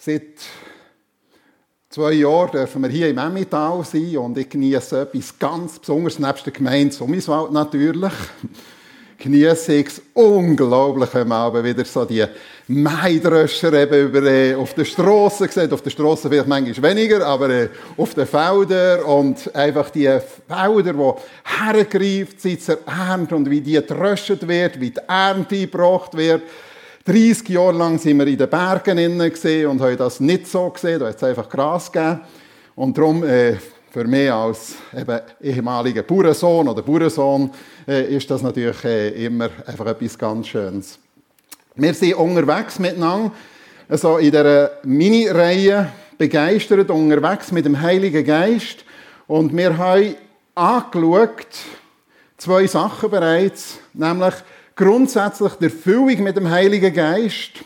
Seit zwei Jahren dürfen wir hier im Emmental sein und ich genieße etwas ganz Besonderes, nebst der Gemeinde Summiswald natürlich genieße ich es unglaublich, wenn man aber wieder so die Maidröscher eben über, äh, auf der Straße sieht. Auf der Straße vielleicht manchmal weniger, aber äh, auf den Feldern und einfach die Felder, die hergreift sind zur Ernte und wie die getröstet wird, wie die Ernte gebracht wird. 30 Jahre lang sind wir in den Bergen gesehen und haben das nicht so gesehen. Da hat es einfach Gras gegeben. Und darum, äh, für mich als eben ehemaliger Bauernsohn oder Bauernsohn äh, ist das natürlich äh, immer einfach etwas ganz Schönes. Wir sind unterwegs miteinander, also in dieser Mini-Reihe begeistert unterwegs mit dem Heiligen Geist und wir haben angeschaut zwei Sachen bereits, nämlich grundsätzlich der Erfüllung mit dem Heiligen Geist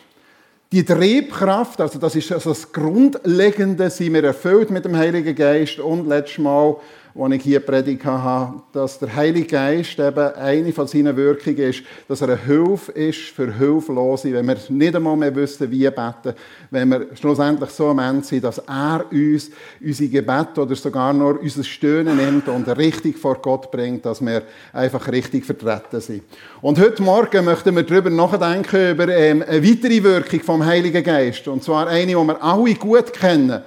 die Triebkraft, also das ist also das Grundlegende, sind wir erfüllt mit dem Heiligen Geist und letztes Mal als ich hier predigt habe, dass der Heilige Geist eben eine von seinen Wirkungen ist, dass er eine Hilfe ist für Hilflose, wenn wir nicht einmal mehr wissen, wie beten, wenn wir schlussendlich so am Ende sind, dass er uns unsere Gebete oder sogar nur unser Stöhnen nimmt und richtig vor Gott bringt, dass wir einfach richtig vertreten sind. Und heute Morgen möchten wir darüber nachdenken, über ähm, eine weitere Wirkung vom Heiligen Geist. Und zwar eine, die wir alle gut kennen,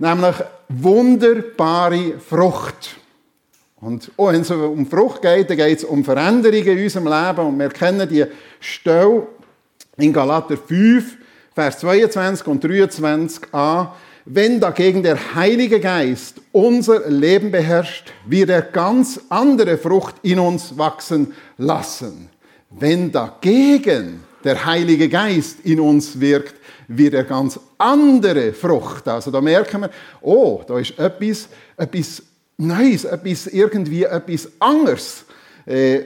nämlich wunderbare Frucht. Und oh, wenn es um Frucht geht, dann geht es um Veränderungen in unserem Leben. Und wir kennen die Stelle in Galater 5, Vers 22 und 23 an. Wenn dagegen der Heilige Geist unser Leben beherrscht, wird er ganz andere Frucht in uns wachsen lassen. Wenn dagegen der Heilige Geist in uns wirkt, wird er ganz andere Frucht. Also da merken wir, oh, da ist etwas, etwas Neues, etwas irgendwie etwas anderes. Äh,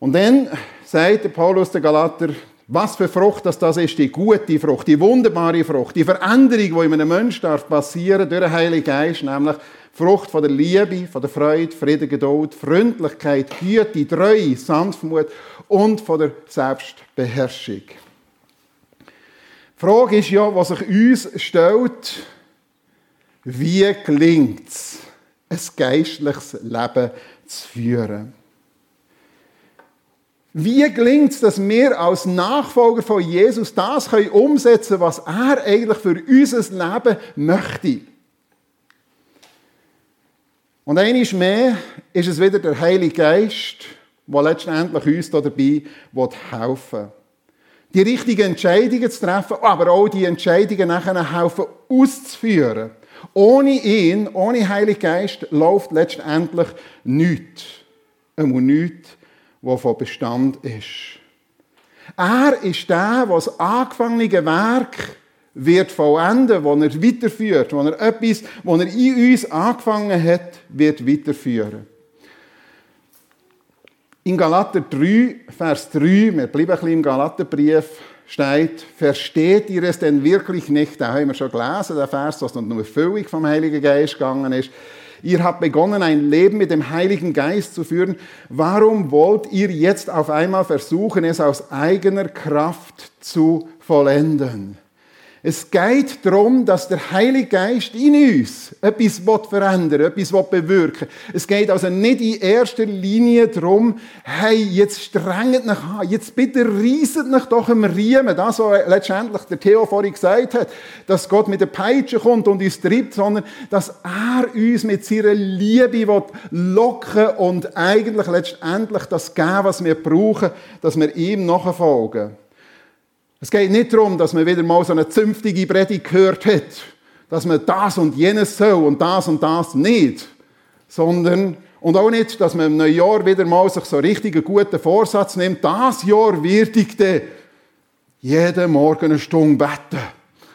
und dann sagt Paulus der Galater, was für Frucht das, das ist, die gute Frucht, die wunderbare Frucht, die Veränderung, die in einem Menschen darf passieren durch den Heiligen Geist, nämlich Frucht von der Liebe, von der Freude, Frieden, Geduld, Freundlichkeit, Güte, Treue, Sanftmut und von der Selbstbeherrschung. Die Frage ist ja, was sich uns stellt, wie gelingt es, ein geistliches Leben zu führen? Wie gelingt es, dass wir als Nachfolger von Jesus das können umsetzen was er eigentlich für unser Leben möchte? Und eines mehr ist es wieder der Heilige Geist, der letztendlich uns dabei helfen will die richtigen Entscheidungen zu treffen, aber auch die Entscheidungen nachher helfen auszuführen. Ohne ihn, ohne Heiligen Geist, läuft letztendlich nichts. Einmal nichts, was von Bestand ist. Er ist der, der das angefangene Werk wird vollenden, wo er weiterführt, wo er etwas, was er in uns angefangen hat, wird weiterführen. In Galater 3, Vers 3, wir bleiben ein bisschen im Galaterbrief, steht, versteht ihr es denn wirklich nicht? Da haben wir schon gelesen, der Vers, dass nur Erfüllung vom Heiligen Geist gegangen ist. Ihr habt begonnen, ein Leben mit dem Heiligen Geist zu führen. Warum wollt ihr jetzt auf einmal versuchen, es aus eigener Kraft zu vollenden? Es geht darum, dass der Heilige Geist in uns etwas verändern will, etwas bewirken will. Es geht also nicht in erster Linie darum, hey, jetzt strengt mich an, jetzt bitte reiset mich doch im Riemen. Das, was letztendlich der Theo vorhin gesagt hat, dass Gott mit der Peitsche kommt und uns treibt, sondern dass er uns mit seiner Liebe locken und eigentlich letztendlich das geben, was wir brauchen, dass wir ihm nachfolgen. Es geht nicht darum, dass man wieder mal so eine zünftige Predigt gehört hat, dass man das und jenes soll und das und das nicht, sondern und auch nicht, dass man im neuen Jahr wieder mal sich so richtig einen guten Vorsatz nimmt. Das Jahr werde ich dann jeden Morgen eine Stunde beten.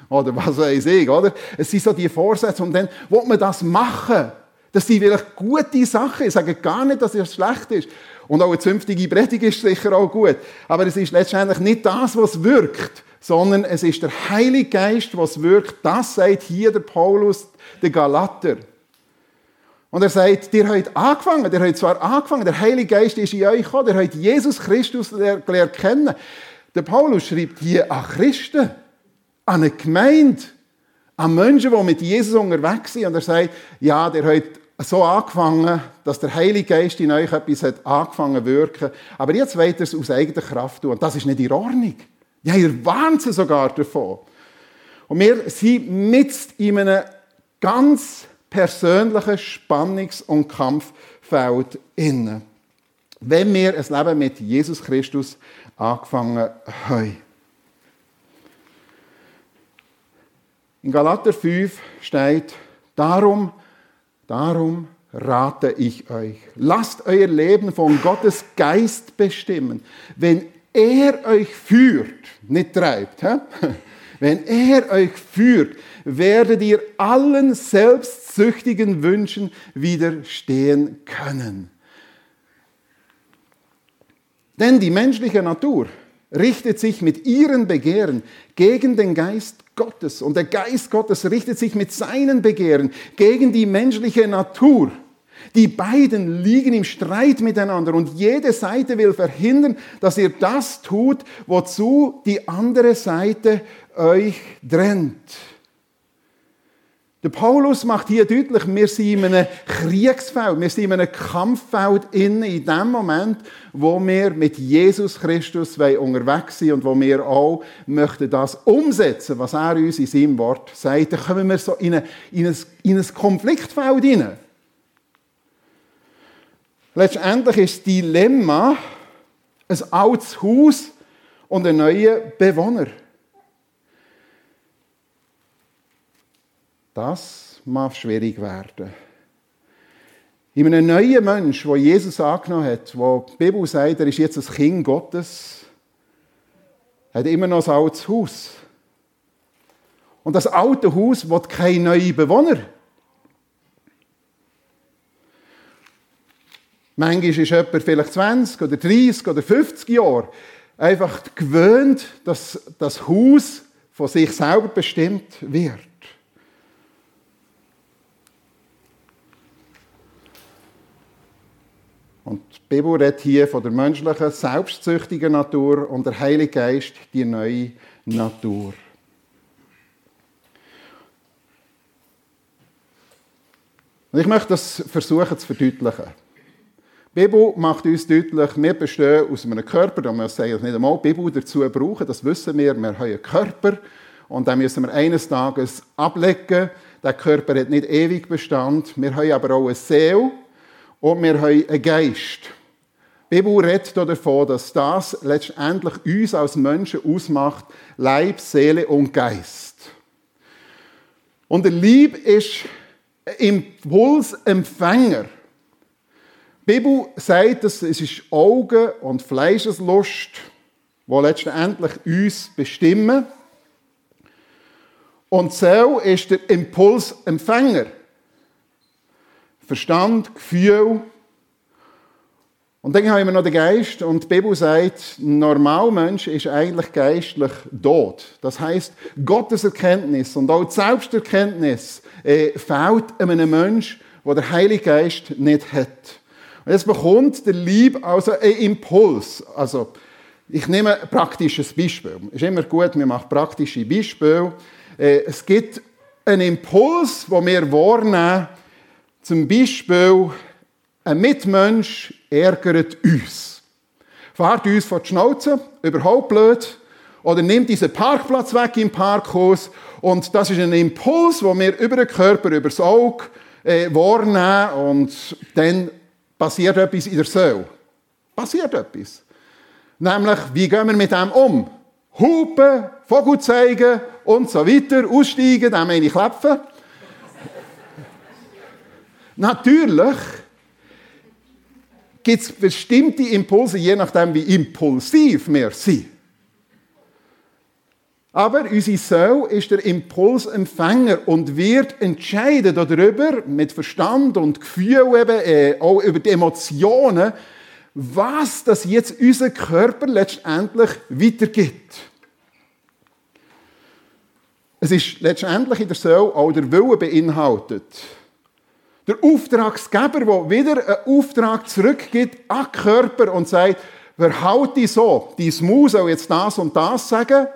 Oder was weiß ich, oder? Es sind so die Vorsätze und dann will man das machen. Das sind vielleicht gute Sachen. Ich sage gar nicht, dass es schlecht ist. Und auch eine zünftige Predigt ist sicher auch gut. Aber es ist letztendlich nicht das, was wirkt, sondern es ist der Heilige Geist, was wirkt. Das sagt hier der Paulus, der Galater. Und er sagt, ihr habt angefangen, ihr habt zwar angefangen, der Heilige Geist ist in euch gekommen, ihr habt Jesus Christus gelernt kennen. Der Paulus schreibt hier an Christen. an eine Gemeinde, an Menschen, die mit Jesus unterwegs sind. Und er sagt, ja, der hat so angefangen, dass der Heilige Geist in euch etwas hat angefangen wirken. Aber jetzt wollt ihr es aus eigener Kraft tun. Und das ist nicht in Ordnung. Ja, ihr warnt sie sogar davon. Und wir sind mit in einem ganz persönlichen Spannungs- und Kampffeld inne. Wenn wir ein Leben mit Jesus Christus angefangen haben. In Galater 5 steht, darum, darum rate ich euch, lasst euer Leben von Gottes Geist bestimmen. Wenn er euch führt, nicht treibt, hä? wenn er euch führt, werdet ihr allen selbstsüchtigen Wünschen widerstehen können. Denn die menschliche Natur richtet sich mit ihren Begehren gegen den Geist Gottes. Und der Geist Gottes richtet sich mit seinen Begehren gegen die menschliche Natur. Die beiden liegen im Streit miteinander und jede Seite will verhindern, dass ihr das tut, wozu die andere Seite euch trennt. Der Paulus macht hier deutlich, wir sind in einem Kriegsfeld, wir sind in einem Kampffeld in, in dem Moment, wo wir mit Jesus Christus unterwegs sind und wo wir auch möchten das umsetzen, was er uns in seinem Wort sagt. Da kommen wir so in, eine, in, ein, in ein Konfliktfeld hinein. Letztendlich ist das Dilemma ein altes Haus und ein neuer Bewohner. Das mag schwierig werden. In einem neuen Mensch, wo Jesus angenommen hat, wo die Bibel sagt, er ist jetzt das Kind Gottes, hat immer noch ein altes Haus. Und das alte Haus wird keine neuen Bewohner. Manchmal ist jemand vielleicht 20 oder 30 oder 50 Jahre einfach gewöhnt, dass das Haus von sich selber bestimmt wird. Und die redet hier von der menschlichen, selbstsüchtigen Natur und der Heilige Geist, die neue Natur. Und ich möchte das versuchen zu verdeutlichen. Die macht uns deutlich, wir bestehen aus einem Körper, da müssen wir nicht einmal die dazu brauchen, das wissen wir, wir haben einen Körper und dann müssen wir eines Tages ablegen. Der Körper hat nicht ewig Bestand, wir haben aber auch eine Seele und wir haben einen Geist. Die Bibel redet davon, dass das letztendlich uns als Menschen ausmacht, Leib, Seele und Geist. Und der Lieb ist Impulsempfänger. Die Bibel sagt, dass es ist Augen- und Fleischeslust, die letztendlich uns bestimmen. Und so ist der Impulsempfänger. Verstand, Gefühl. Und dann haben wir noch den Geist und die Bibel sagt, ein Normalmensch ist eigentlich geistlich tot. Das heißt, Gottes Erkenntnis und auch die Selbsterkenntnis äh, fehlt einem Mensch, der der Heilige Geist nicht hat. Und jetzt bekommt der Lieb also einen Impuls. Also, ich nehme ein praktisches Beispiel. Ist immer gut, wir machen praktische Beispiele. Äh, es gibt einen Impuls, den wir wahrnehmen, zum Beispiel, ein Mitmensch ärgert uns. Fahrt uns vor die Schnauze, überhaupt blöd, oder nimmt diesen Parkplatz weg im Parkhaus und das ist ein Impuls, den wir über den Körper, über das Auge äh, wahrnehmen und dann passiert etwas in der Seele. Passiert etwas. Nämlich, wie gehen wir mit dem um? Hupen, Vogel zeigen und so weiter, aussteigen, dann meine ich klepfen. Natürlich gibt es bestimmte Impulse, je nachdem, wie impulsiv wir sind. Aber unsere Seele ist der Impulsempfänger und wird entscheiden darüber, mit Verstand und Gefühl eben, äh, auch über die Emotionen, was das jetzt unser Körper letztendlich weitergibt. Es ist letztendlich in der Seele auch der Wille beinhaltet. Der Auftragsgeber, der wieder einen Auftrag zurückgibt an den Körper und sagt, verhalte dich so, dein Maus soll jetzt das und das sagen.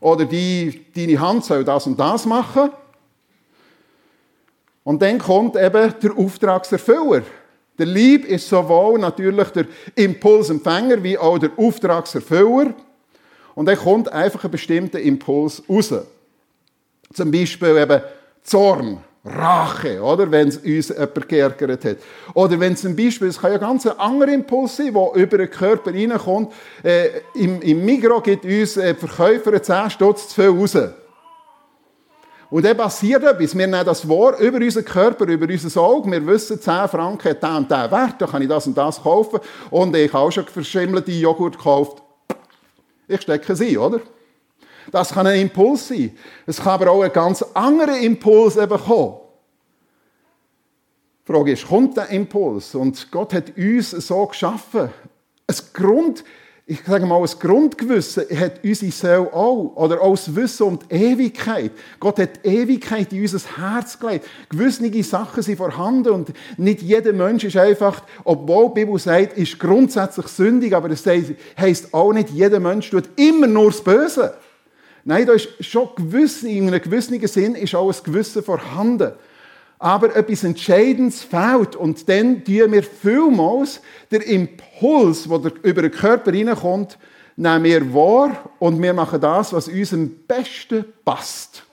Oder die, deine Hand soll das und das machen. Und dann kommt eben der Auftragserfüller. Der Lieb ist sowohl natürlich der Impulsempfänger wie auch der Auftragserfüller. Und dann kommt einfach ein bestimmter Impuls raus. Zum Beispiel eben Zorn, Rache, oder? Wenn es uns jemand geärgert hat. Oder wenn zum Beispiel, es kann ja ganz ein anderer Impuls sein, der über den Körper reinkommt. Äh, im, Im Migro gibt uns äh, Verkäufer 10 Stutz zu viel raus. Und dann passiert etwas. Wir nehmen das wahr über unseren Körper, über unser Auge. Wir wissen, 10 Franken hat der und der Wert, da kann ich das und das kaufen. Und ich habe auch schon verschimmelte Joghurt gekauft. Ich stecke sie, oder? Das kann ein Impuls sein. Es kann aber auch ein ganz anderer Impuls eben kommen. Die Frage ist, kommt der Impuls? Und Gott hat uns so geschaffen. Ein Grund, ich sage mal, ein Grundgewissen hat unsere Seele auch. Oder auch das Wissen um die Ewigkeit. Gott hat die Ewigkeit in unser Herz gelegt. Gewisse Sachen sind vorhanden und nicht jeder Mensch ist einfach, obwohl die Bibel sagt, ist grundsätzlich sündig, aber es heisst auch nicht, jeder Mensch tut immer nur das Böse. Nein, da ist schon gewiss, in einem gewissen Sinn ist auch ein Gewissen vorhanden aber etwas Entscheidendes fehlt. Und dann tun wir vielmals den Impuls, der über den Körper reinkommt, nehmen wir wahr und wir machen das, was uns am besten passt.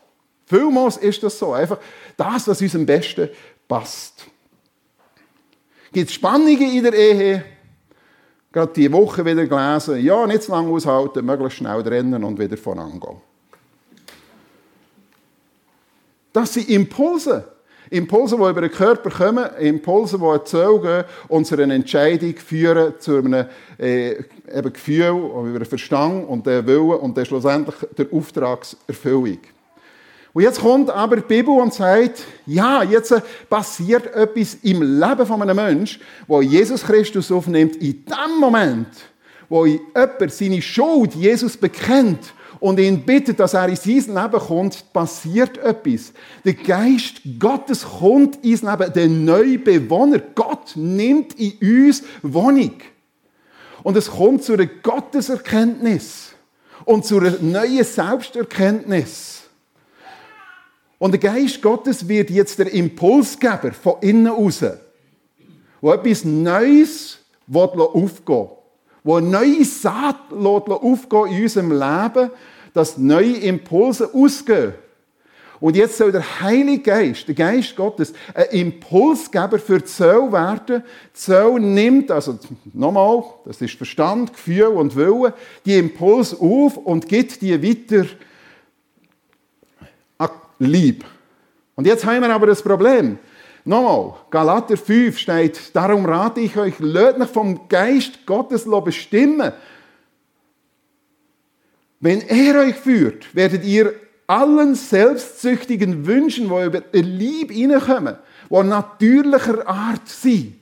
Vielmals ist das so. Einfach das, was uns am besten passt. Gibt es Spannungen in der Ehe? Gerade diese Woche wieder gelesen. Ja, nicht zu lange aushalten, möglichst schnell rennen und wieder vorangehen. Das sind Impulse. Impulse, die über den Körper kommen, Impulse, die erzeugen einer Entscheidung führen, zu einem äh, eben Gefühl, über den Verstand und den Willen und dann schlussendlich der Auftragserfüllung. Und jetzt kommt aber die Bibel und sagt, ja, jetzt passiert etwas im Leben von einem Menschen, wo Jesus Christus aufnimmt, in dem Moment, wo jemand seine Schuld Jesus bekennt und ihn bittet, dass er in sein Leben kommt, passiert etwas. Der Geist Gottes kommt ins Leben, der neue Bewohner. Gott nimmt in uns Wohnung. Und es kommt zu einer Gotteserkenntnis und zu einer neuen Selbsterkenntnis. Und der Geist Gottes wird jetzt der Impulsgeber von innen raus, wo etwas Neues aufgehen wo eine neue Saat aufgehen in unserem Leben, dass neue Impulse ausgehen. Und jetzt soll der Heilige Geist, der Geist Gottes, ein Impulsgeber für die Seele werden. Die Seele nimmt, also nochmal, das ist Verstand, Gefühl und Wille, die Impuls auf und gibt die weiter Lieb. Und jetzt haben wir aber das Problem. Nochmal, Galater 5 steht, darum rate ich euch, lasst euch vom Geist Gottes bestimmen. Wenn er euch führt, werdet ihr allen selbstsüchtigen Wünschen, die über die Liebe hineinkommen, die natürlicher Art sind,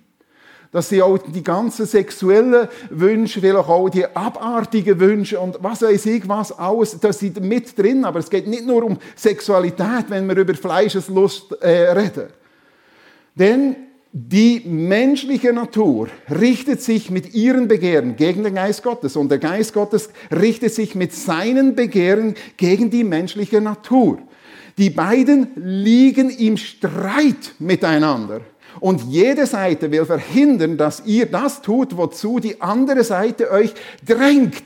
dass sie auch die ganzen sexuellen Wünsche, vielleicht auch die abartigen Wünsche und was weiß ich was, alles, das sind mit drin. Aber es geht nicht nur um Sexualität, wenn wir über Fleischeslust äh, reden. Denn die menschliche Natur richtet sich mit ihren Begehren gegen den Geist Gottes und der Geist Gottes richtet sich mit seinen Begehren gegen die menschliche Natur. Die beiden liegen im Streit miteinander. Und jede Seite will verhindern, dass ihr das tut, wozu die andere Seite euch drängt.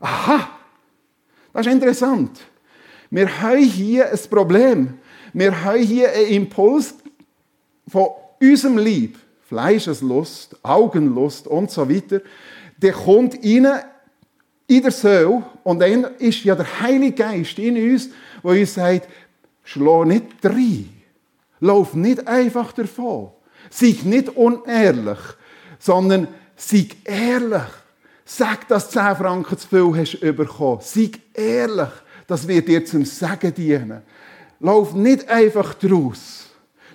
Aha, das ist interessant. Wir haben hier ein Problem. Wir haben hier einen Impuls von unserem Lieb, Fleischeslust, Augenlust und so weiter, der kommt rein in der Seele und dann ist ja der Heilige Geist in uns, der uns sagt, schlau nicht rein, lauf nicht einfach davon, sei nicht unehrlich, sondern sei ehrlich. Sag, dass du 10 Franken zu viel hast bekommen. Sei ehrlich. Das wird dir zum Segen dienen. Lauf nicht einfach draus.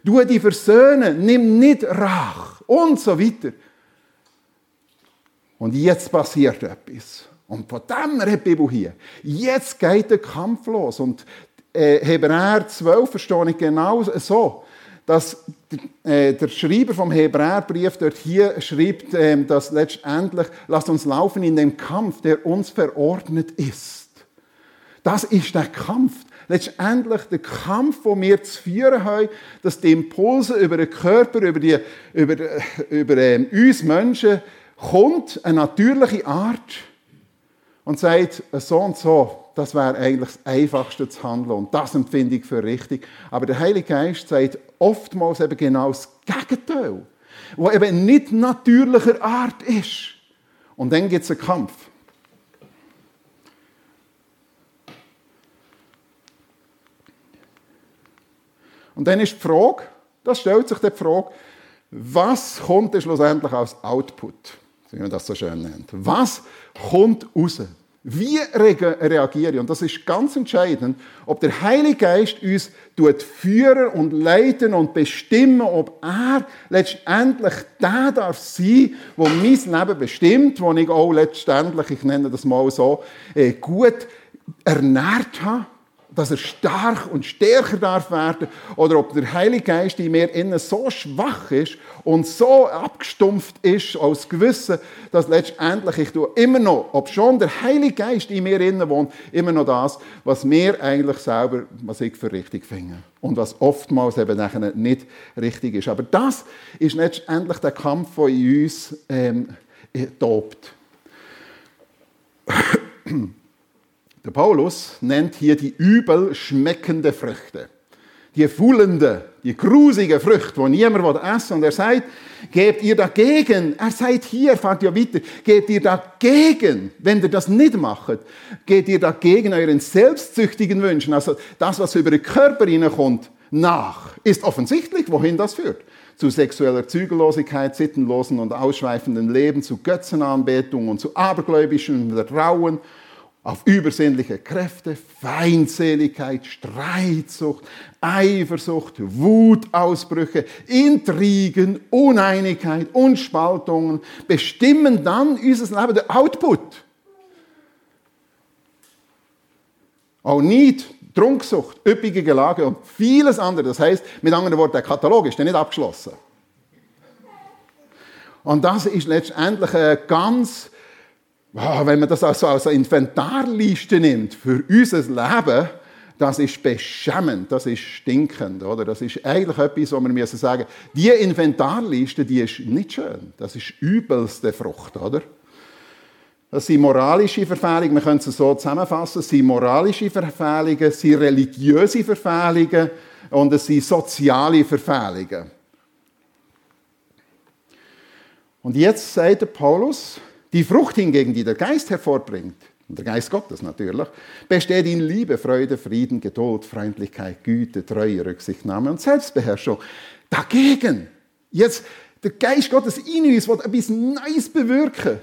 Du die versöhnen, nimm nicht Rach und so weiter. Und jetzt passiert etwas. Und von dem redet die Bibel hier. Jetzt geht der Kampf los. Und Hebräer 12 verstehe ich genau so, dass äh, der Schreiber vom Hebräerbrief dort hier schreibt, äh, dass letztendlich, lasst uns laufen in dem Kampf, der uns verordnet ist. Das ist der Kampf. Letztendlich der Kampf, den wir zu führen haben, dass die Impulse über den Körper, über, die, über, über äh, uns Menschen kommt, eine natürliche Art und sagt, so und so, das wäre eigentlich das Einfachste zu handeln und das empfinde ich für richtig. Aber der Heilige Geist sagt oftmals eben genau das Gegenteil, wo eben nicht natürlicher Art ist. Und dann gibt es einen Kampf. Und dann ist die Frage, das stellt sich die Frage, was kommt denn schlussendlich als Output, wie man das so schön nennt? Was kommt raus? Wie reagiere ich? Und das ist ganz entscheidend, ob der Heilige Geist uns führen und leiten und bestimmen, ob er letztendlich der darf sein, der mein Leben bestimmt, wo ich auch letztendlich, ich nenne das mal so, äh, gut ernährt habe dass er stark und stärker darf werden oder ob der Heilige Geist in mir innen so schwach ist und so abgestumpft ist aus Gewissen, dass letztendlich ich immer noch, ob schon der Heilige Geist in mir innen wohnt, immer noch das, was mir eigentlich selber, was ich für richtig finde und was oftmals eben nicht richtig ist. Aber das ist letztendlich der Kampf, der in uns ähm, tobt. Der Paulus nennt hier die übel schmeckende Früchte. Die fühlende, die grusige Früchte, die niemand essen will. Und er sagt, gebt ihr dagegen, er sagt hier, fahrt ja weiter, gebt ihr dagegen, wenn ihr das nicht macht, geht ihr dagegen euren selbstsüchtigen Wünschen, also das, was über den Körper hineinkommt, nach. Ist offensichtlich, wohin das führt. Zu sexueller Zügellosigkeit, sittenlosen und ausschweifenden Leben, zu Götzenanbetung und zu abergläubischem Vertrauen auf übersinnliche Kräfte, Feindseligkeit, Streitsucht, Eifersucht, Wutausbrüche, Intrigen, Uneinigkeit und Spaltungen bestimmen dann unser Leben, der Output. Auch Neid, Trunksucht, üppige Gelage und vieles andere. Das heißt, mit anderen Worten, der Katalog ist nicht abgeschlossen. Und das ist letztendlich ein ganz wenn man das also als Inventarliste nimmt für unser Leben, das ist beschämend, das ist stinkend, oder? Das ist eigentlich etwas, wo wir müssen sagen, die Inventarliste, die ist nicht schön. Das ist übelste Frucht, oder? Das sind moralische Verfehlungen, wir können es so zusammenfassen, es sind moralische Verfehlungen, es sind religiöse Verfehlungen und es sind soziale Verfehlungen. Und jetzt sagt der Paulus, die Frucht hingegen, die der Geist hervorbringt, und der Geist Gottes natürlich, besteht in Liebe, Freude, Frieden, Geduld, Freundlichkeit, Güte, Treue, Rücksichtnahme und Selbstbeherrschung. Dagegen, jetzt der Geist Gottes in uns will etwas Neues bewirken.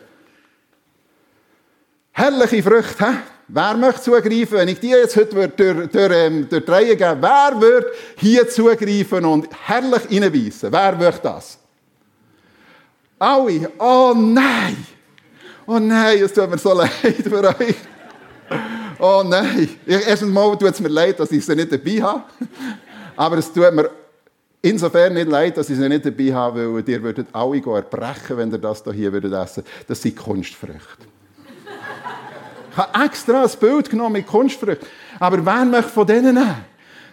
Herrliche Früchte, hä? Wer möchte zugreifen, wenn ich dir jetzt heute durch, durch, ähm, durch die Reihe gebe? Wer wird hier zugreifen und herrlich reinbeissen? Wer möchte das? Alle. Oh nein! Oh nein, es tut mir so leid für euch. Oh nein. Erstens mal tut es mir leid, dass ich sie nicht dabei habe. Aber es tut mir insofern nicht leid, dass ich sie nicht dabei habe, weil ihr würdet alle erbrechen, wenn ihr das hier würdet essen. Das sind Kunstfrüchte. Ich habe extra ein Bild genommen mit Kunstfrüchten. Aber wer möchte von denen nehmen?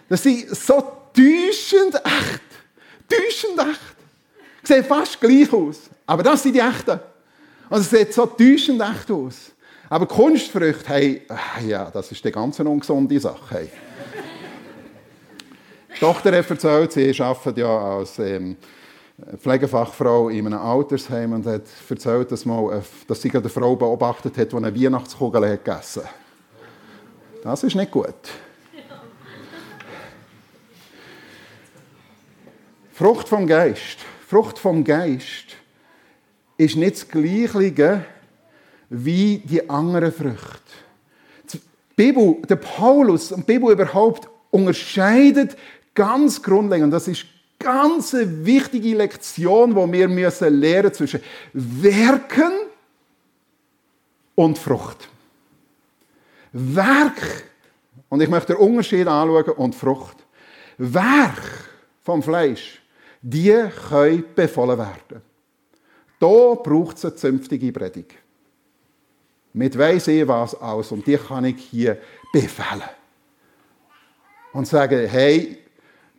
Das sind so täuschend echt. Täuschend echt. Sehen fast gleich aus. Aber das sind die echten. Und es sieht so täuschend echt aus. Aber Kunstfrüchte, hey, ah, ja, das ist eine ganz ungesunde Sache. Hey. Die Tochter hat erzählt, sie arbeitet ja als ähm, Pflegefachfrau in einem Altersheim und hat erzählt, dass, mal, dass sie eine Frau beobachtet hat, die eine Weihnachtskugel hat gegessen hat. Das ist nicht gut. Frucht vom Geist. Frucht vom Geist ist nicht das Gleiche wie die anderen Früchte. Die Bibel, der Paulus und die Bibel überhaupt unterscheidet ganz grundlegend, das ist ganz eine wichtige Lektion, die wir müssen lernen zwischen Werken und Frucht. Werk, und ich möchte den Unterschied anschauen, und Frucht. Werk vom Fleisch, die können befohlen werden. Da braucht es eine zünftige Predigt. mit weiss ich was aus und die kann ich hier befehlen. Und sagen, hey,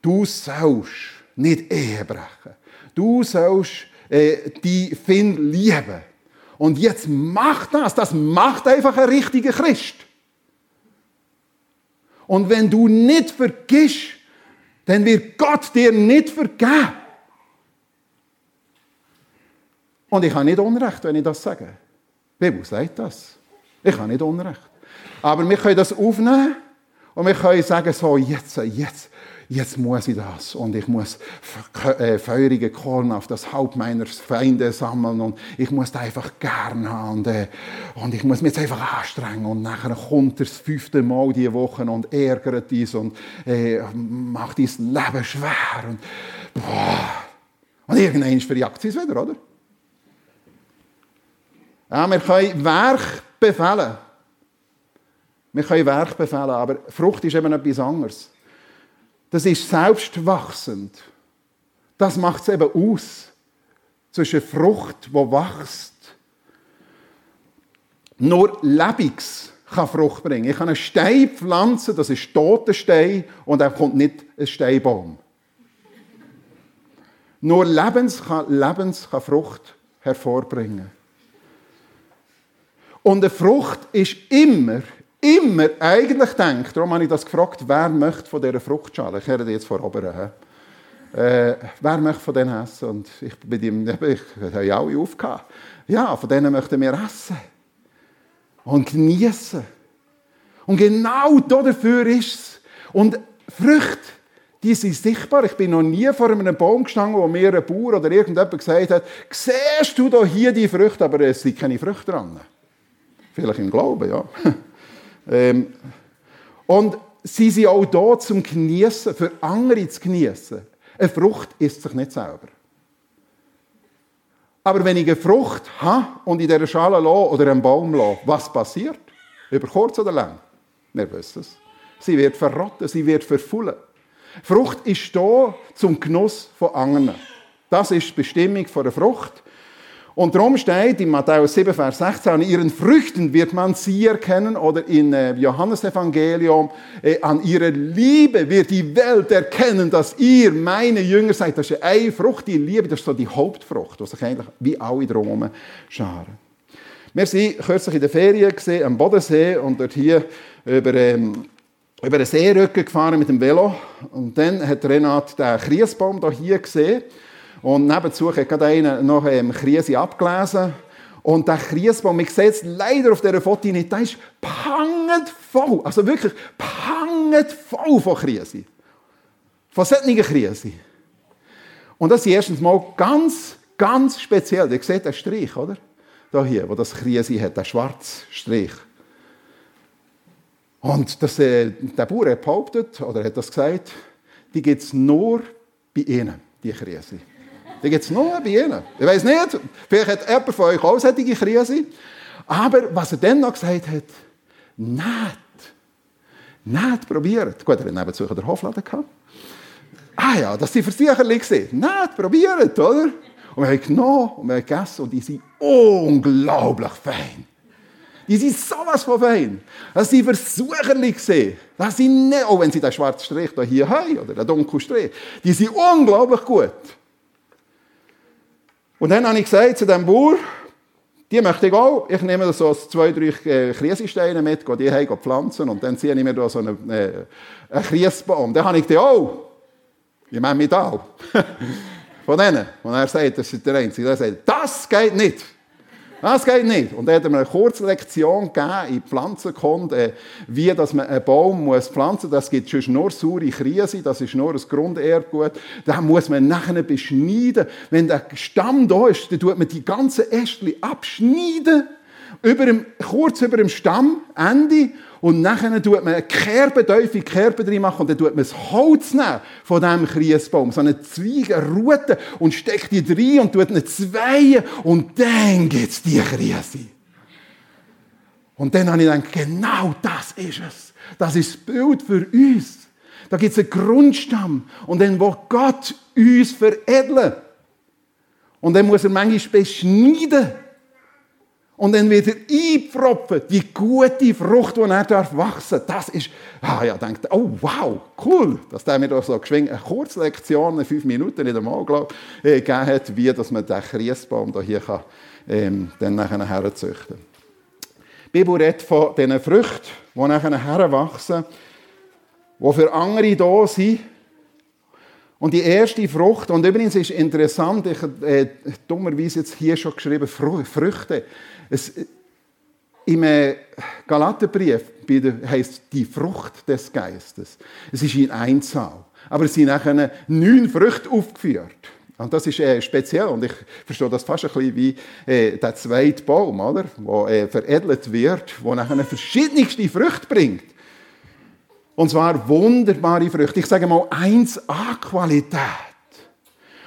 du sollst nicht Ehe brechen. Du sollst äh, die Finn lieben. Und jetzt mach das. Das macht einfach ein richtiger Christ. Und wenn du nicht vergisst, dann wird Gott dir nicht vergeben. Und ich habe nicht Unrecht, wenn ich das sage. Die Bibel sagt das. Ich habe nicht Unrecht. Aber wir können das aufnehmen und wir können sagen, so, jetzt, jetzt, jetzt muss ich das und ich muss äh, feurige Korn auf das Haupt meiner Feinde sammeln und ich muss das einfach gern haben und, äh, und ich muss mich jetzt einfach anstrengen und nachher kommt das fünfte Mal diese Woche und ärgert dies und äh, macht dein Leben schwer und boah. Und irgendwann verjagt sie es wieder, oder? Ja, wir können Werk befehlen. Wir können Werk befehlen, aber Frucht ist eben etwas anderes. Das ist selbstwachsend. Das macht es eben aus. Zwischen Frucht, die wächst. Nur Lebiges kann Frucht bringen. Ich kann einen Stein pflanzen, das ist toter Stein, und dann kommt nicht ein Steinbaum. Nur Lebens kann, Lebens kann Frucht hervorbringen. Und eine Frucht ist immer, immer eigentlich denkt, darum habe ich das gefragt, wer möchte von dieser Fruchtschale, ich rede jetzt vor oben, äh, wer möchte von denen essen? Und ich bin ihm, ich habe ja alle aufgehört. Ja, von denen möchten wir essen. Und genießen. Und genau dafür ist es. Und Früchte, die sind sichtbar. Ich bin noch nie vor einem Baum gestanden, wo mir ein Bauer oder irgendjemand gesagt hat, siehst du hier die Früchte, aber es sind keine Früchte dran. Vielleicht im Glauben, ja. ähm, und sie sind auch da zum Genießen, für andere zu genießen. Eine Frucht isst sich nicht selber. Aber wenn ich eine Frucht habe und in dieser Schale lasse oder einen Baum lasse, was passiert? Über kurz oder lang? Wir wissen es. Sie wird verrotten, sie wird verfullen. Frucht ist da zum Genuss von anderen. Das ist die Bestimmung der Frucht. Und darum steht in Matthäus 7, Vers 16, an ihren Früchten wird man sie erkennen, oder in äh, Johannesevangelium, äh, an ihrer Liebe wird die Welt erkennen, dass ihr meine Jünger seid. Das ist eine Frucht, die Liebe, das ist so die Hauptfrucht, die sich eigentlich wie alle drum scharen. Wir sind kürzlich in der Ferien gesehen, am Bodensee und dort hier über, ähm, über einen Seerücken gefahren mit dem Velo. Und dann hat Renat den Kriesbaum hier gesehen. Und nebenzu hat gerade einer noch ähm, Krise abgelesen. Und der Kriesbaum, man sieht leider auf dieser Foto nicht, der ist pangend voll. Also wirklich pangend voll von Krise. Von solchen Krise. Und das ist erstens mal ganz, ganz speziell. Ihr seht den Strich, oder? Da hier, wo das Krise hat, der schwarze Strich. Und das, äh, der Bauer hat behauptet, oder hat das gesagt, die gibt es nur bei ihnen, die Krise. Die gibt es nur bei ihnen. Ich weiß nicht, vielleicht hat jemand von euch auch solche Krise. Aber was er dann noch gesagt hat, nicht. Nicht probieren. Gut, er hat nebenzu den Hofladen gehabt. Ah ja, das waren Versicherungen. Nicht probieren, oder? Und wir haben genommen und wir haben gegessen und die sind unglaublich fein. Die sind sowas von fein. Das sind Versucherli. Das sind nicht, auch wenn sie den schwarzen Strich hier haben, oder den dunklen Strich, die sind unglaublich gut. Und dann habe ich gesagt zu dem Bauer, die möchte ich auch. Ich nehme so zwei, drei äh, Kriesesteine mit, gehe die heim pflanzen und dann ziehe ich mir da so einen, äh, einen Kriesbaum. Dann habe ich die auch. Ich meine mit auch. Von denen. Und er sagt, das ist der Einzige. Er sagt, das geht nicht. Das geht nicht. Und er hat mir eine kurze Lektion gegeben in Pflanzenkunde, äh, wie dass man einen Baum muss pflanzen muss. Das gibt schon nur saure Krise, das ist nur ein Grunderbgut. Da muss man nachher beschneiden. Wenn der Stamm da ist, dann tut man die ganzen Ästchen abschneiden, über dem, kurz über dem Stammende und nachher tut man eine Kerbe, tiefe Kerbe drin machen und dann tut man das Holz nehmen von diesem Kriesbaum, so eine Zweige, eine Rute und steckt die drin und tut eine Zweie und dann gibt es die Krise. Und dann habe ich gedacht, genau das ist es. Das ist das Bild für uns. Da gibt es einen Grundstamm und dann will Gott uns veredeln. Und dann muss er manchmal beschneiden. Und dann wieder einpfropfen, die gute Frucht, die er darf wachsen. Das ist, ah ja, denkt, oh wow, cool, dass der mir da so geschwingt, eine Kurzlektion, eine fünf Minuten nicht einmal, glaube ich, äh, gegeben hat, wie dass man den Christbaum da hier kann, ähm, dann nachher herzüchten. Die Bibel redet von diesen Früchten, die nachher heranwachsen, die für andere da sind, und die erste Frucht, und übrigens ist interessant, ich habe äh, dummerweise jetzt hier schon geschrieben, Früchte. Es, Im äh, Galaterbrief heißt die Frucht des Geistes. Es ist in Einzahl. Aber es sind nachher neun Früchte aufgeführt. Und das ist äh, speziell. Und ich verstehe das fast ein bisschen wie äh, der zweite Baum, oder? der äh, veredelt wird, der nachher verschiedenste Früchte bringt. Und zwar wunderbare Früchte. Ich sage mal 1A-Qualität.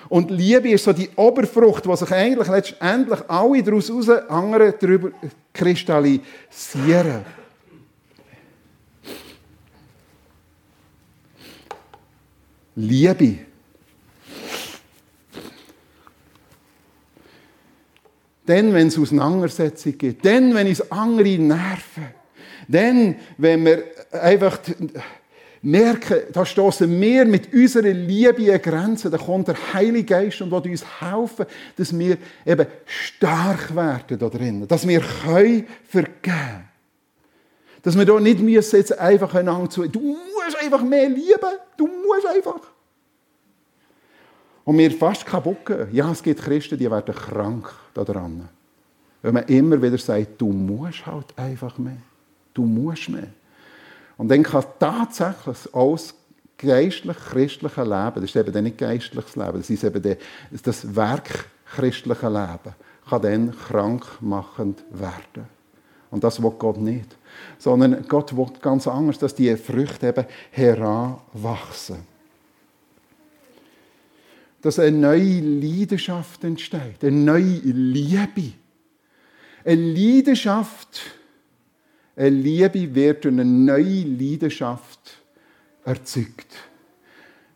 Und Liebe ist so die Oberfrucht, die sich eigentlich letztendlich alle daraus raus, andere darüber kristallisieren. Liebe. Dann, wenn es Auseinandersetzungen gibt. Dann, wenn es andere nerven. Dann, wenn wir einfach merken, da stoßen wir mit unserer Liebe an Grenzen, da kommt der Heilige Geist und will uns helfen, dass wir eben stark werden da drinnen, dass wir können vergeben. Dass wir da nicht müssen jetzt einfach einander zu, du musst einfach mehr lieben, du musst einfach. Und wir fast kaputt gehen. Ja, es gibt Christen, die werden krank daran. Wenn man immer wieder sagt, du musst halt einfach mehr. Du musst mehr. Und dann kann tatsächlich aus geistlich-christlichen Leben, das ist eben nicht geistliches Leben, das ist eben das Werk christliche Leben, kann dann krankmachend werden. Und das will Gott nicht. Sondern Gott will ganz anders, dass die Früchte eben heranwachsen. Dass eine neue Leidenschaft entsteht, eine neue Liebe. Eine Leidenschaft, eine Liebe wird durch eine neue Leidenschaft erzeugt.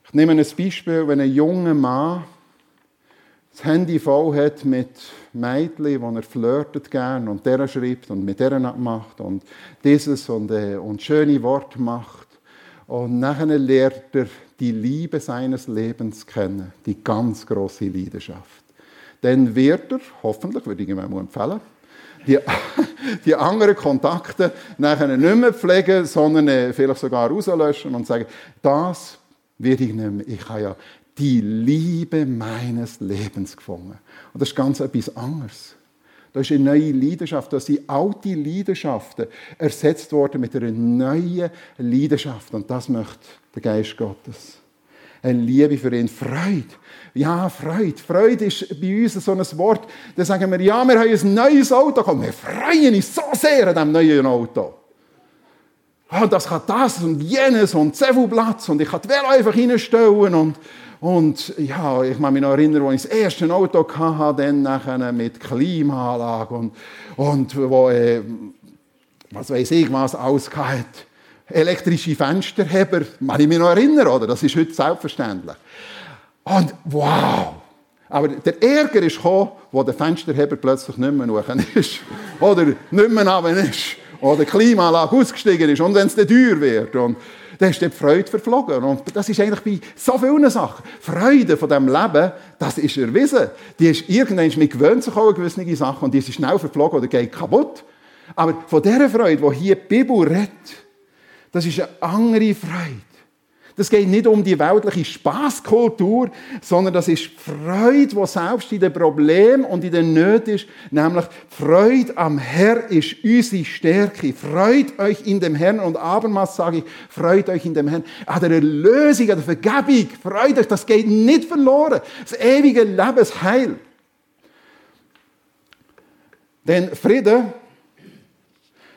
Ich nehme ein Beispiel, wenn ein junger Mann das Handy voll hat mit Mädchen, wo er flirtet gern und deren schreibt und mit deren macht und dieses und, äh, und schöne Worte macht. Und nachher lernt er die Liebe seines Lebens kennen, die ganz große Leidenschaft. Dann wird er, hoffentlich, würde ich ihm empfehlen, die, die anderen Kontakte nachher nicht mehr pflegen, sondern äh, vielleicht sogar rauslöschen und sagen, das werde ich nicht mehr. Ich habe ja die Liebe meines Lebens gefunden. Und das ist ganz etwas anderes. Da ist eine neue Leidenschaft. Da sind alte Leidenschaften ersetzt worden mit einer neuen Leidenschaft. Und das möchte der Geist Gottes eine Liebe für ihn. Freude. Ja, Freude. Freude ist bei uns so ein Wort, da sagen wir, ja, wir haben ein neues Auto bekommen. Wir freuen uns so sehr an diesem neuen Auto. Und das hat das und jenes und so viel Platz und ich kann die Velo einfach reinstellen und, und ja, ich kann mich noch erinnern, als ich das erste Auto hatte, dann nachher mit Klimaanlage und, und wo, äh, was weiß ich, was alles hatte elektrische Fensterheber, kann ich mich noch erinnern, oder? Das ist heute selbstverständlich. Und wow! Aber der Ärger ist gekommen, wo der Fensterheber plötzlich nicht mehr hoch ist. Oder nicht mehr runter ist. Oder die Klimaanlage ausgestiegen ist. Und wenn es dann teuer wird. Und dann ist die Freude verflogen. Und das ist eigentlich bei so vielen Sachen. Freude von diesem Leben, das ist erwiesen. Die ist irgendwann, man gewöhnt sich auch an gewisse Sachen und die ist schnell verflogen oder geht kaputt. Aber von dieser Freude, die hier die Bibel redet, das ist eine andere Freude. Das geht nicht um die weltliche Spaßkultur, sondern das ist Freude, die selbst in den Problemen und in den Nöten ist. Nämlich Freude am Herr ist unsere Stärke. Freut euch in dem Herrn. Und abermals sage ich, freut euch in dem Herrn. An der Erlösung, an der Vergebung. Freut euch, das geht nicht verloren. Das ewige Lebensheil. Denn Friede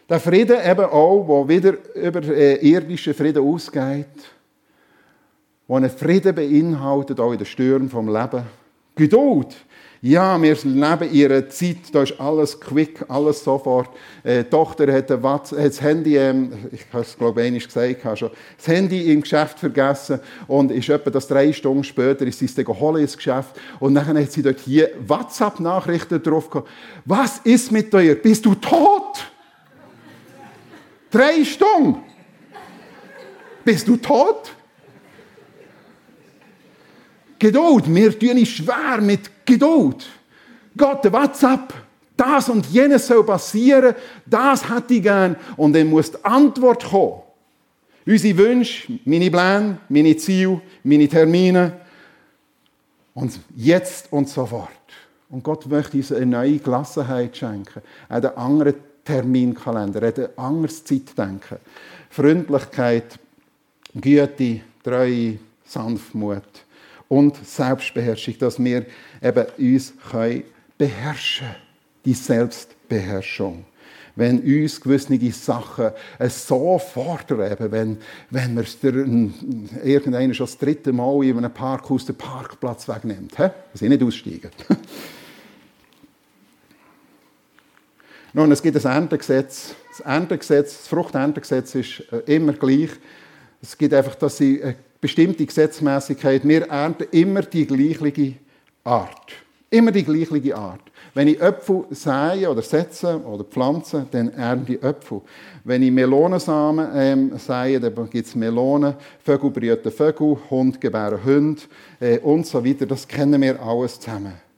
der Frieden eben auch, der wieder über äh, irdischen Frieden ausgeht, der einen Frieden beinhaltet, auch in den Stürmen vom Leben. Geduld Ja, wir leben in einer Zeit, da ist alles quick, alles sofort. Äh, die Tochter hat, hat das Handy, ähm, ich habe es glaube ich gesagt, schon, das Handy im Geschäft vergessen und ist etwa das drei Stunden später ist sie es holen ins Geschäft und dann hat sie dort hier WhatsApp-Nachrichten drauf gehabt. Was ist mit dir? Bist du tot? Drei Stunden. Bist du tot? Geduld, wir tun nicht schwer mit Geduld. Gott, WhatsApp, das und jenes soll passieren, das hätte ich gern. Und dann muss die Antwort kommen. Unsere Wünsche, meine Pläne, meine Ziele, meine Termine. Und jetzt und sofort. Und Gott möchte uns eine neue Gelassenheit schenken. Einen anderen Terminkalender, ein anderes Zeitdenken. Freundlichkeit, Güte, Treue, Sanftmut und Selbstbeherrschung, dass wir eben uns können beherrschen können. Die Selbstbeherrschung. Wenn uns gewisse Sachen so fordern, eben, wenn, wenn es irgendeiner schon das dritte Mal in einem Parkhaus den Parkplatz wegnimmt, he? dass ich nicht aussteigen. Nun, es gibt ein Erntegesetz. Das Erntegesetz, das Fruchterntegesetz ist äh, immer gleich. Es gibt einfach, dass sie eine bestimmte Gesetzmäßigkeit. Wir ernten immer die gleiche Art. Immer die gleiche Art. Wenn ich Äpfel sähe oder setze oder pflanze, dann ernte ich Äpfel. Wenn ich Melonensamen ähm, sähe, dann gibt es Melonen, Vögel brüten Vögel, Hund gebären Hunde äh, und so weiter. Das kennen wir alles zusammen.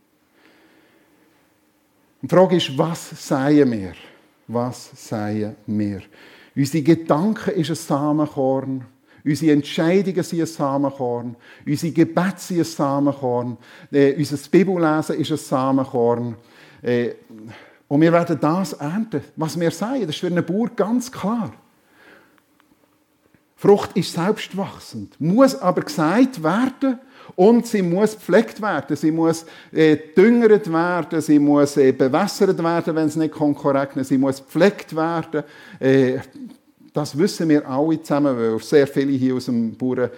Die Frage ist, was säen wir? Was säen wir? Unsere Gedanken ist ein Samenkorn. Unsere Entscheidungen sind ein Samenkorn. Unsere Gebete sind ein Samenkorn. Äh, unser Bibellesen ist ein Samenkorn. Äh, und wir werden das ernten, was wir sagen. Das ist für einen Bauer ganz klar. Frucht ist selbstwachsend, muss aber gesagt werden und sie muss gepflegt werden, sie muss äh, düngert werden, sie muss äh, bewässert werden, wenn es nicht korrekt ist, sie muss gepflegt werden. Äh, das wissen wir alle zusammen, weil sehr viele hier aus dem Bauern,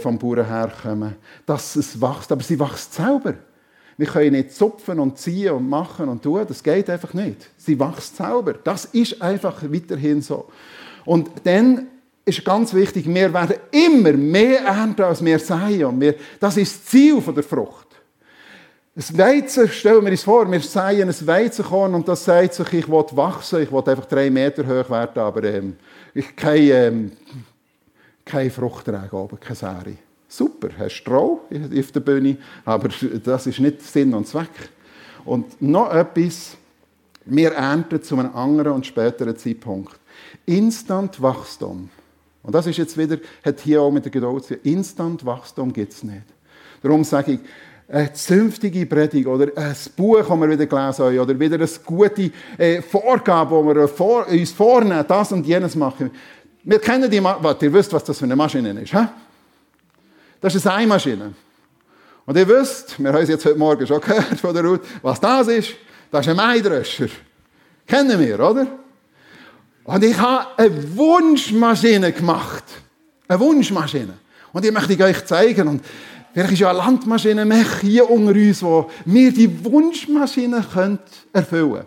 vom Bauern herkommen, dass es wächst, aber sie wächst selber. Wir können nicht zupfen und ziehen und machen und tun, das geht einfach nicht. Sie wächst selber. Das ist einfach weiterhin so. Und dann ist ganz wichtig, wir werden immer mehr ernten, als wir säen. Wir, das ist das Ziel der Frucht. Das Weizen, stellen wir uns vor, wir säen ein Weizenkorn und das sagt sich, ich will wachsen, ich will einfach drei Meter hoch werden, aber ähm, ich keine, ähm, keine Frucht tragen, oben, keine Säre. Super, hast Stroh auf der Bühne, aber das ist nicht Sinn und Zweck. Und noch etwas, wir ernten zu einem anderen und späteren Zeitpunkt. Instant Wachstum. Und das ist jetzt wieder, hat hier auch mit der Geduld zu tun. Instant Wachstum gibt es nicht. Darum sage ich, eine zünftige Predigt oder ein Buch, das wir wieder gelesen haben, oder wieder eine gute äh, Vorgabe, die wir vor, uns vornehmen, das und jenes machen. Wir kennen die Maschine, ihr wisst, was das für eine Maschine ist. He? Das ist eine Eimaschine. Und ihr wisst, wir haben es jetzt heute Morgen schon gehört von der Ruth, was das ist, das ist ein Maidröscher. Kennen wir, oder? Und ich habe eine Wunschmaschine gemacht. Eine Wunschmaschine. Und die möchte ich euch zeigen. Und vielleicht ist ja eine Landmaschine mehr hier unter uns, wo wir die Wunschmaschine erfüllen können.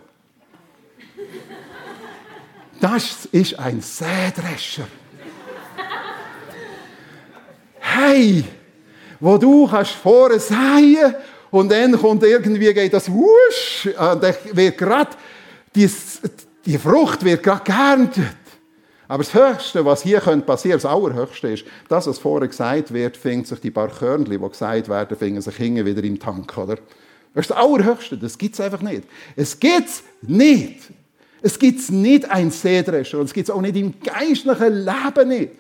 Das ist ein Sädrescher. Hey, wo du kannst vorne säen und dann kommt irgendwie geht das wusch und dann wird gerade die, die Frucht wird gerade geerntet. Aber das Höchste, was hier passieren könnte, das Allerhöchste ist, das, was vorher gesagt wird, findet sich die paar Körnchen, die gesagt werden, finden sich hinten wieder im Tank, oder? Das ist das Allerhöchste, das gibt es einfach nicht. Es gibt es nicht. Es gibt nicht ein Seedrescher und es gibt es auch nicht im geistlichen Leben nicht.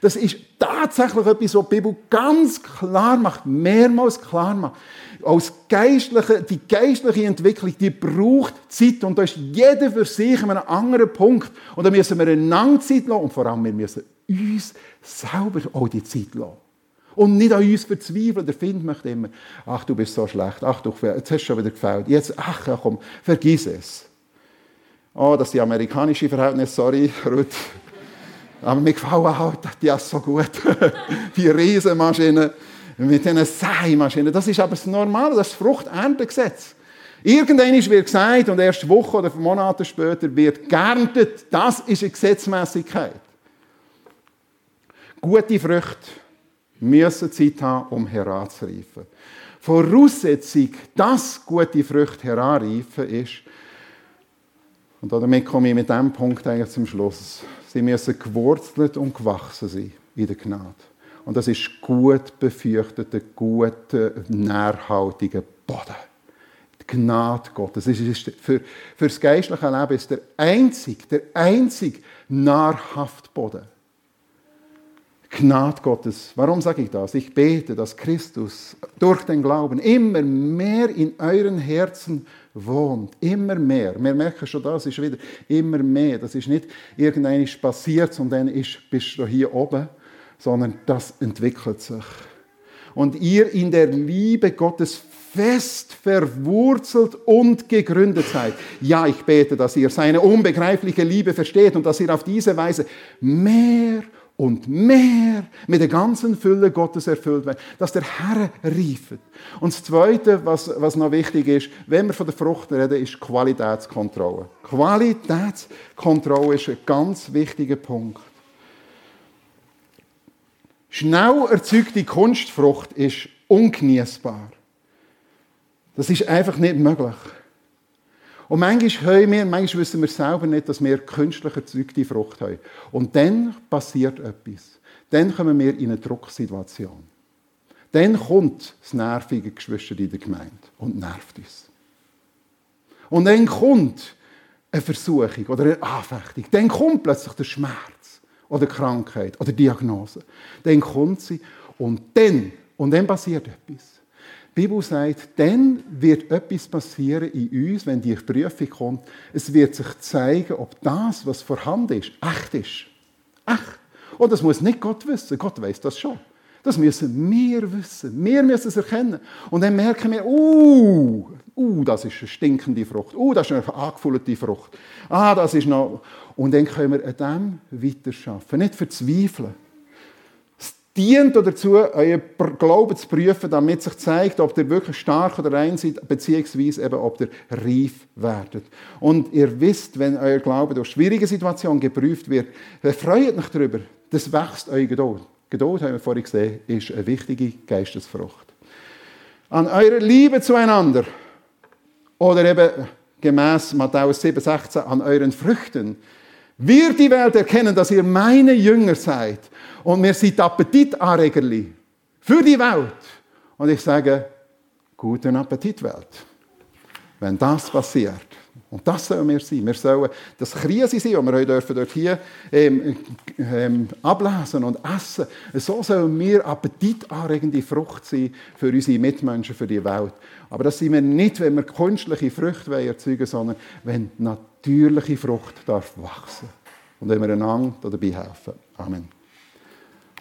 Das ist tatsächlich etwas, was die Bibel ganz klar macht, mehrmals klar macht. Als geistliche, die geistliche Entwicklung, die braucht Zeit und da ist jeder für sich an einem anderen Punkt. Und da müssen wir einander Zeit lassen und vor allem wir müssen uns selber auch die Zeit lassen. Und nicht an uns verzweifeln. Der Find möchte immer, ach, du bist so schlecht, ach, du, jetzt hast du schon wieder gefällt. Jetzt, ach, komm, vergiss es. Oh, das die amerikanische Verhältnis, sorry, Ruth. Aber mir gefallen halt die so gut. die Riesenmaschine. Mit diesen Sämaschinen. Das ist aber das Normale, das ist das Fruchterntegesetz. Irgendwann wird gesagt, und erst Wochen oder Monate später wird geerntet. Das ist eine Gesetzmäßigkeit. Gute Früchte müssen Zeit haben, um heranzureifen. Voraussetzung, dass gute Früchte heranreifen, ist, und damit komme ich mit diesem Punkt eigentlich zum Schluss, sie müssen gewurzelt und gewachsen sein in der Gnade. Und das ist gut befürchteter, guter, nährhaltiger Boden. Die Gnade Gottes. Das ist für, für das geistliche Leben ist der einzig, der einzig nahrhafte Boden. Gnade Gottes. Warum sage ich das? Ich bete, dass Christus durch den Glauben immer mehr in euren Herzen wohnt. Immer mehr. Wir merken schon, das ist wieder immer mehr. Das ist nicht irgendein passiert und dann ist, bist du hier oben, sondern das entwickelt sich. Und ihr in der Liebe Gottes fest verwurzelt und gegründet seid. Ja, ich bete, dass ihr seine unbegreifliche Liebe versteht und dass ihr auf diese Weise mehr und mehr mit der ganzen Fülle Gottes erfüllt werden, dass der Herr riefet. Und das Zweite, was, was noch wichtig ist, wenn wir von der Frucht reden, ist Qualitätskontrolle. Qualitätskontrolle ist ein ganz wichtiger Punkt. Schnell erzeugte Kunstfrucht ist ungenießbar. Das ist einfach nicht möglich. Und manchmal hören wir, manchmal wissen wir selber nicht, dass wir künstlich erzeugte Frucht haben. Und dann passiert etwas. Dann kommen wir in eine Drucksituation. Dann kommt das nervige Geschwister in der Gemeinde und nervt uns. Und dann kommt eine Versuchung oder eine Anfechtung. Dann kommt plötzlich der Schmerz oder Krankheit oder Diagnose. Dann kommt sie und dann, und dann passiert etwas. Die Bibel sagt, dann wird etwas passieren in uns, wenn die Prüfung kommt. Es wird sich zeigen, ob das, was vorhanden ist, echt ist. Echt. Und das muss nicht Gott wissen. Gott weiß das schon. Das müssen wir wissen. Wir müssen es erkennen. Und dann merken wir, uh, uh, das ist eine stinkende Frucht. Uh, das ist eine angefüllte Frucht. Ah, das ist noch... Und dann können wir an dem weiterarbeiten. Nicht verzweifeln dient dazu, euren Glauben zu prüfen, damit sich zeigt, ob ihr wirklich stark oder rein seid, beziehungsweise eben, ob ihr reif werdet. Und ihr wisst, wenn euer Glaube durch schwierige Situationen geprüft wird, freut euch darüber. Das wächst eure Geduld. Geduld, haben wir vorhin gesehen, ist eine wichtige Geistesfrucht. An eurer Liebe zueinander oder eben gemäß Matthäus 7,16 an euren Früchten wird die Welt erkennen, dass ihr meine Jünger seid. Und wir sind Appetitanregerli für die Welt. Und ich sage, guten Appetit, Welt. Wenn das passiert. Und das sollen wir sein. Wir sollen das Krise sein, und wir heute dürfen dort hier ähm, ähm, ablesen und essen. So sollen wir appetitanregende Frucht sein für unsere Mitmenschen, für die Welt. Aber das sind wir nicht, wenn wir künstliche Früchte erzeugen sondern wenn natürliche Frucht darf wachsen. Und wenn wir einander dabei helfen. Amen.